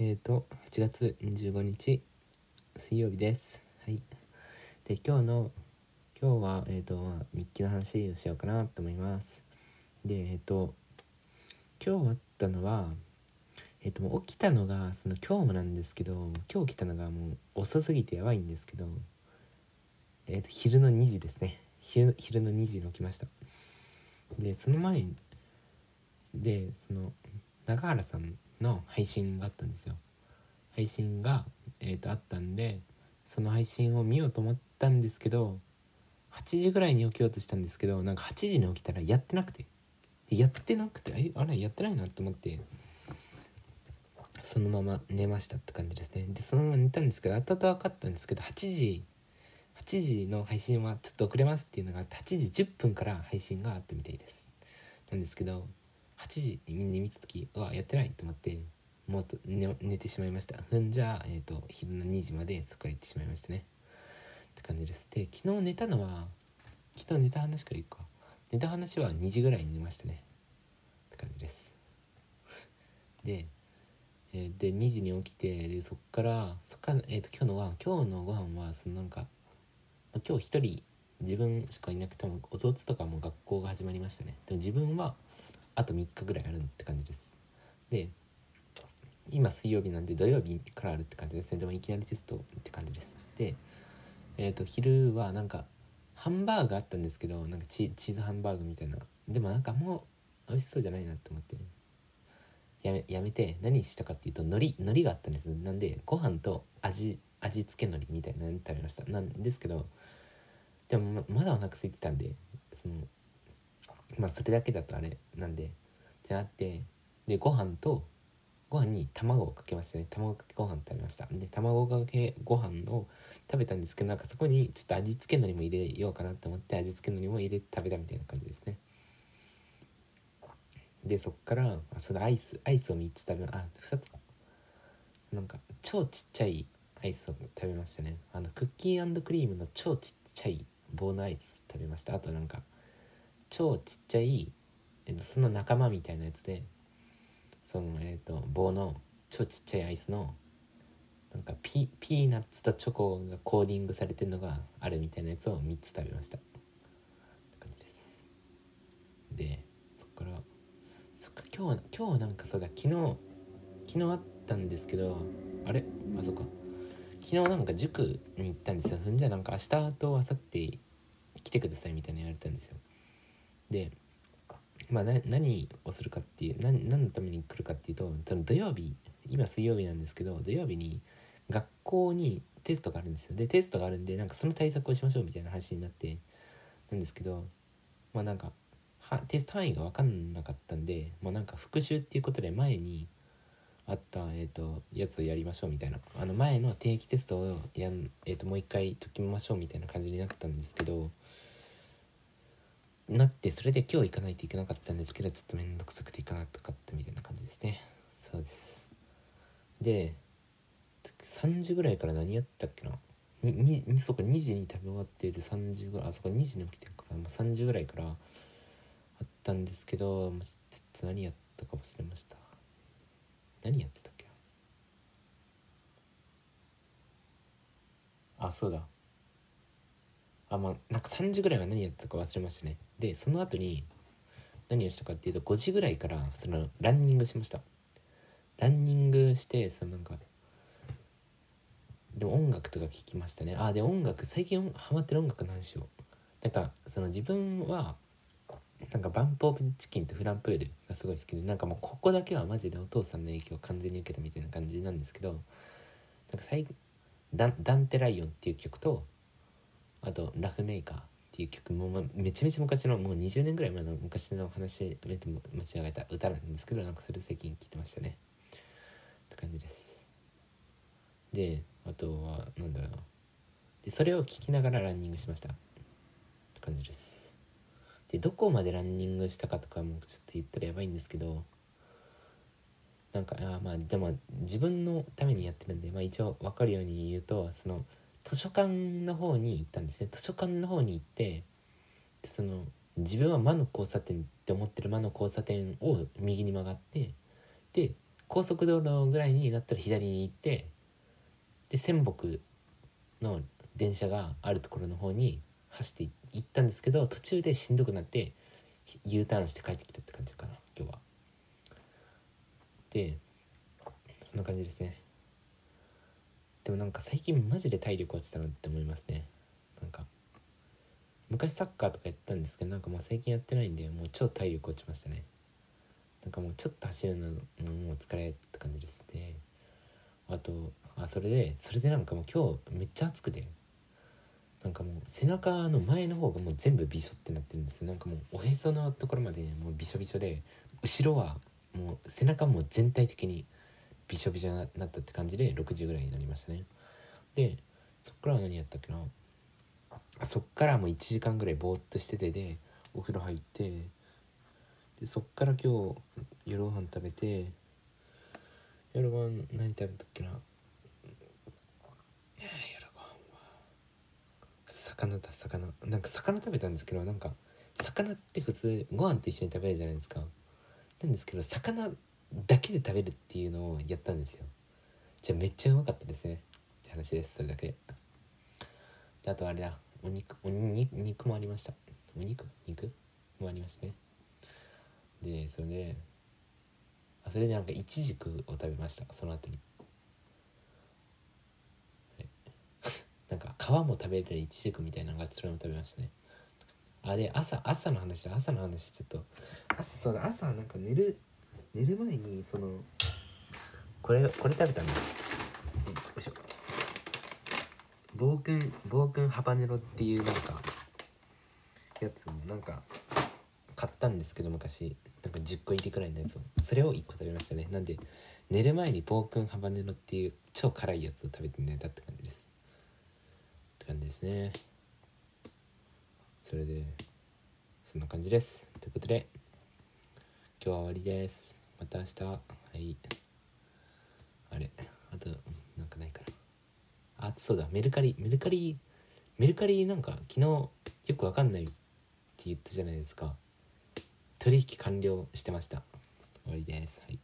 えっ、ー、と8月25日水曜日です。はい。で今日の今日はえっ、ー、と日記の話をしようかなと思います。でえっ、ー、と今日あったのはえっ、と起きたのがその今日もなんですけど今日来たのがもう遅すぎてやばいんですけどえっ、と昼の2時ですね。昼昼の2時に起きました。でその前でその永原さんの配信があったんですよ。配信が、えーと、あったんでその配信を見ようと思ったんですけど8時ぐらいに起きようとしたんですけどなんか8時に起きたらやってなくて。やってなくてえあれやってないなと思ってそのまま寝ましたって感じですね。でそのまま寝たんですけど後々分かったんですけど8時8時の配信はちょっと遅れますっていうのが8時10分から配信があったみたいです。なんですけど8時に見た時うわやってないと思ってもっと寝寝てしまいました。ふんじゃあ、えーと、昼の2時までそこへ行ってしまいましたね。って感じです。で昨日寝たのは昨日寝た話からいくか。寝た話は2時ぐらいに寝ましたね。って感じです。で,、えー、で2時に起きてでそっからそっから、えーと、今日のご飯今日のご飯はそのなんか今日一人自分しかいなくても弟とかも学校が始まりましたね。でも自分はあと3日ぐらいあるって感じです。で今水曜日なんで土曜日からあるって感じですね。でもいきなりテストって感じです。でえっ、ー、と昼はなんかハンバーグあったんですけどなんかチーズハンバーグみたいな。でもなんかもう美味しそうじゃないなって思って。やめやめて何したかっていうと海苔海苔があったんです。なんでご飯と味味付け海苔みたいなの食べました。なんですけどでもまだお腹空いてたんでそのまあそれだけだとあれなんでってなってでご飯とご飯に卵をかけましたね卵かけご飯食べました。で卵かけご飯を食べたんですけどなんかそこにちょっと味付け海苔も入れようかなと思って味付け海苔も入れて食べたみたいな感じですね。でそっからそのアイスアイスを3つ食べあ2つか。なんか超ちっちゃいアイスを食べましたね。あのクッキークリームの超ちっちゃい棒のアイス食べました。あとなんか超ちっちゃい、えっと、その仲間みたいなやつでそのえっと棒の超ちっちゃいアイスのなんかピピーナッツとチョコがコーディングされてるのがあるみたいなやつを3つ食べました。って感じです。でそっからそっか今日今日なんかそうだ昨日昨日あったんですけどあれ？あそっか。昨日なんか塾に行ったんですよ。ふんじゃなんか明日と明後日来てくださいみたいな言われたんですよ。でまあ何をするかっていう何何のために来るかっていうとその土曜日今水曜日なんですけど土曜日に学校にテストがあるんですよ。でテストがあるんでなんかその対策をしましょうみたいな話になってなんですけどまあなんかはテスト範囲が分かんなかったんでもうなんか復習っていうことで前にあった、えーと、やつをやりましょうみたいな。あの前の定期テストをやん、えーともう一回解きましょうみたいな感じになったんですけどなってそれで今日行かないといけなかったんですけどちょっと面倒くさくて行かなかったみたいな感じですね。そうです。で3時ぐらいから何やったっけな？ににそこ2時に食べ終わっている3時ぐらいあそこ2時に起きてるから、まあ、3時ぐらいからあったんですけどちょっと何やったか忘れました。何やってたっけあそうだ。あまあなんか3時ぐらいは何やったか忘れましたね。でその後に何をしたかっていうと5時ぐらいからそのランニングしました。ランニングしてそのなんかでも音楽とか聴きましたね。あで音楽最近ハマってる音楽の話を。なんかその自分はなんかバンプオブチキンとフランプールがすごい好きでなんかもうここだけはマジでお父さんの影響を完全に受けたみたいな感じなんですけどなんか最ダダンテライオンっていう曲とあと「ラフメーカー」っていう曲も、まめちゃめちゃ昔のもう20年ぐらい前の昔の話めて間違えた歌なんですけどなんかそれ最近聴いてましたね。って感じです。であとはなんだろう。なでそれを聴きながらランニングしました。って感じです。でどこまでランニングしたかとかもちょっと言ったらやばいんですけどなんかあまあでも自分のためにやってるんで、まあ、一応分かるように言うとその図書館の方に行ったんですね図書館の方に行ってその自分は魔の交差点って思ってる魔の交差点を右に曲がってで高速道路ぐらいになったら左に行ってで仙北の電車があるところの方に走って行ったんですけど途中でしんどくなって U ターンして帰ってきたって感じかな今日は。でそんな感じですね。でもなんか最近マジで体力落ちたなって思いますね。なんか昔サッカーとかやったんですけどなんかもう最近やってないんでもう超体力落ちましたね。なんかもうちょっと走るのもう疲れって感じですね。あとあそれでそれでなんかもう今日めっちゃ暑くてなんかもう背中の前の方がもう全部びしょってなってるんですなんかもうおへそのところまでもうびしょびしょで後ろはもう背中も全体的にびしょびしょになったって感じで6時ぐらいになりましたね。でそっから何やったっけな？そっからもう1時間ぐらいぼーっとしててでお風呂入ってでそっから今日夜ご飯食べて夜ご飯何食べたっけな？夜ご飯は。魚だ魚。なんか魚食べたんですけどなんか魚って普通ご飯と一緒に食べるじゃないですか。なんですけど魚だけで食べるっていうのをやったんですよ。じゃあめっちゃうまかったですね。って話ですそれだけ。であとあれだ。お肉お肉肉もありました。お肉？肉？もありましたね。でそれであそれでなんかいちじくを食べました。その後に。なんか皮も食べれるいちじくみたいなのがそれも食べましたね。あで朝朝の話朝の話ちょっと。朝そうだ。朝なんか寝る寝る前にそのこれこれ食べたんだよいしょ。暴君暴君ハバネロっていうなんかやつをなんか買ったんですけど昔。なんか10個入りくらいのやつを。それを1個食べましたね。なんで寝る前に暴君ハバネロっていう超辛いやつを食べて寝たって感じです。って感じですね。それでそんな感じです。ということで今日は終わりですまた明日。はい。あれ。あとなんかないかなあそうだ。メルカリ。メルカリ。メルカリなんか昨日よくわかんないって言ったじゃないですか。取引完了してました。終わりです。はい。